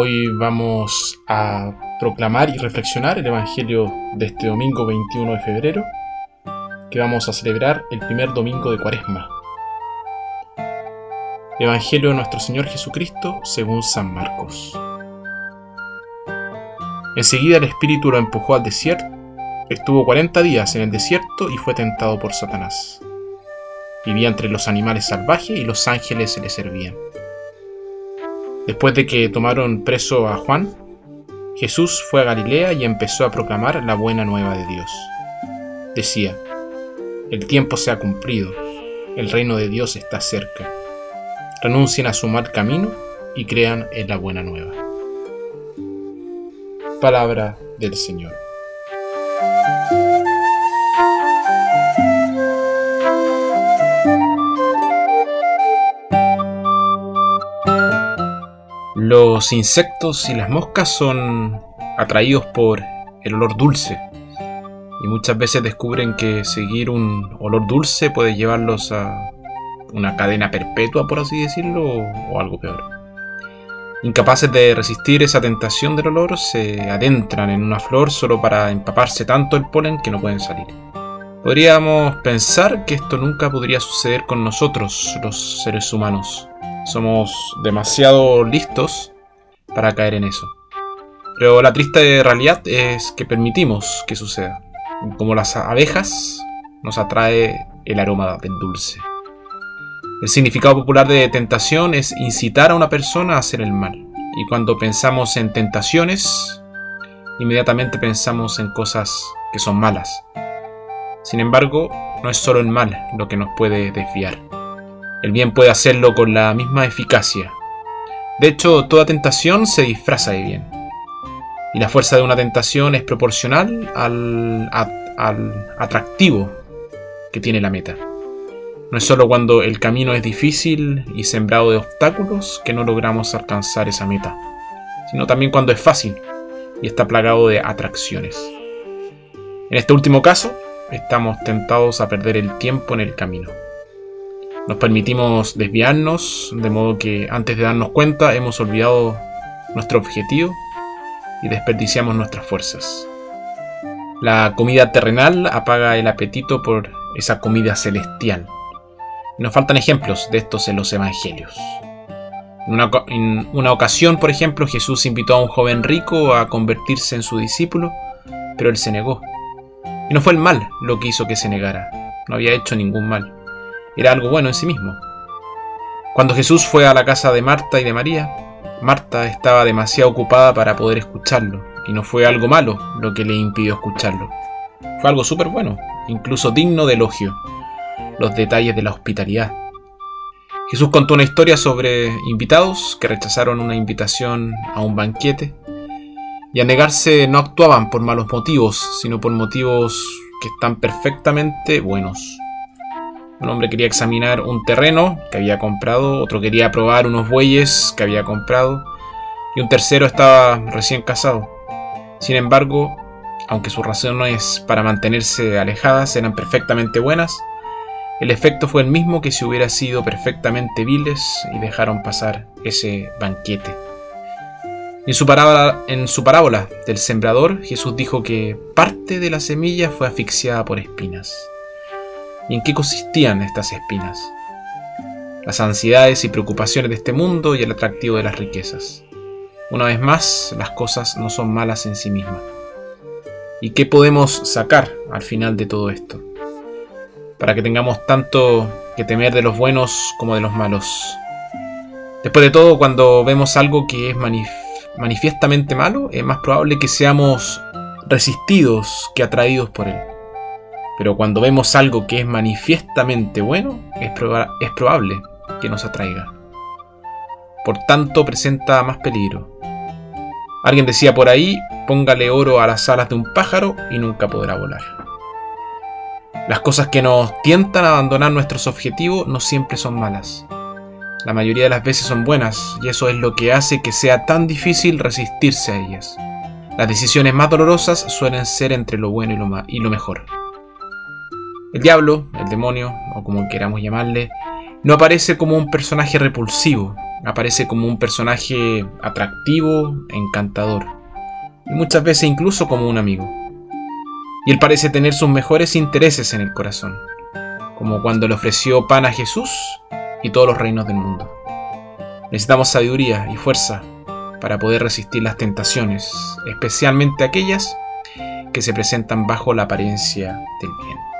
Hoy vamos a proclamar y reflexionar el Evangelio de este domingo 21 de febrero, que vamos a celebrar el primer domingo de Cuaresma. Evangelio de nuestro Señor Jesucristo según San Marcos. Enseguida el Espíritu lo empujó al desierto, estuvo 40 días en el desierto y fue tentado por Satanás. Vivía entre los animales salvajes y los ángeles se le servían. Después de que tomaron preso a Juan, Jesús fue a Galilea y empezó a proclamar la buena nueva de Dios. Decía, el tiempo se ha cumplido, el reino de Dios está cerca. Renuncien a su mal camino y crean en la buena nueva. Palabra del Señor. Los insectos y las moscas son atraídos por el olor dulce y muchas veces descubren que seguir un olor dulce puede llevarlos a una cadena perpetua, por así decirlo, o, algo peor. Incapaces de resistir esa tentación del olor, se adentran en una flor solo para empaparse tanto el polen que no pueden salir. Podríamos pensar que esto nunca podría suceder con nosotros, los seres humanos, somos demasiado listos para caer en eso. Pero la triste realidad es que permitimos que suceda. Como las abejas, nos atrae el aroma del dulce. El significado popular de tentación es incitar a una persona a hacer el mal. Y cuando pensamos en tentaciones, inmediatamente pensamos en cosas que son malas. Sin embargo, no es solo el mal lo que nos puede desviar. El bien puede hacerlo con la misma eficacia. De hecho, toda tentación se disfraza de bien. Y la fuerza de una tentación es proporcional al, atractivo que tiene la meta. No es solo cuando el camino es difícil y sembrado de obstáculos que no logramos alcanzar esa meta, sino también cuando es fácil y está plagado de atracciones. En este último caso, estamos tentados a perder el tiempo en el camino. Nos permitimos desviarnos, de modo que antes de darnos cuenta hemos olvidado nuestro objetivo y desperdiciamos nuestras fuerzas. La comida terrenal apaga el apetito por esa comida celestial. nos faltan ejemplos de estos en los evangelios. En una, en una, ocasión, por ejemplo, Jesús invitó a un joven rico a convertirse en su discípulo, pero él se negó. Y no fue el mal lo que hizo que se negara, no había hecho ningún mal era algo bueno en sí mismo. Cuando Jesús fue a la casa de Marta y de María, Marta estaba demasiado ocupada para poder escucharlo, y no fue algo malo lo que le impidió escucharlo. Fue algo súper bueno, incluso digno de elogio, los detalles de la hospitalidad. Jesús contó una historia sobre invitados que rechazaron una invitación a un banquete y a negarse no actuaban por malos motivos, sino por motivos que están perfectamente buenos. Un hombre quería examinar un terreno que había comprado, otro quería probar unos bueyes que había comprado y un tercero estaba recién casado. Sin embargo, aunque sus razones para mantenerse alejadas eran perfectamente buenas, el efecto fue el mismo que si hubiera sido perfectamente viles y dejaron pasar ese banquete. En su, parábola, en su parábola del sembrador, Jesús dijo que parte de la semilla fue asfixiada por espinas. ¿Y en qué consistían estas espinas? Las ansiedades y preocupaciones de este mundo y el atractivo de las riquezas. Una vez más, las cosas no son malas en sí mismas. ¿Y qué podemos sacar al final de todo esto? Para que tengamos tanto que temer de los buenos como de los malos. Después de todo, cuando vemos algo que es manifiestamente malo, es más probable que seamos resistidos que atraídos por él. Pero cuando vemos algo que es manifiestamente bueno, es, es probable que nos atraiga. Por tanto, presenta más peligro. Alguien decía por ahí, póngale oro a las alas de un pájaro y nunca podrá volar. Las cosas que nos tientan a abandonar nuestros objetivos no siempre son malas. La mayoría de las veces son buenas y eso es lo que hace que sea tan difícil resistirse a ellas. Las decisiones más dolorosas suelen ser entre lo bueno y lo, y lo mejor. El diablo, el demonio, o como queramos llamarle, no aparece como un personaje repulsivo, aparece como un personaje atractivo, encantador, y muchas veces incluso como un amigo. Y él parece tener sus mejores intereses en el corazón, como cuando le ofreció pan a Jesús y todos los reinos del mundo. Necesitamos sabiduría y fuerza para poder resistir las tentaciones, especialmente aquellas que se presentan bajo la apariencia del bien.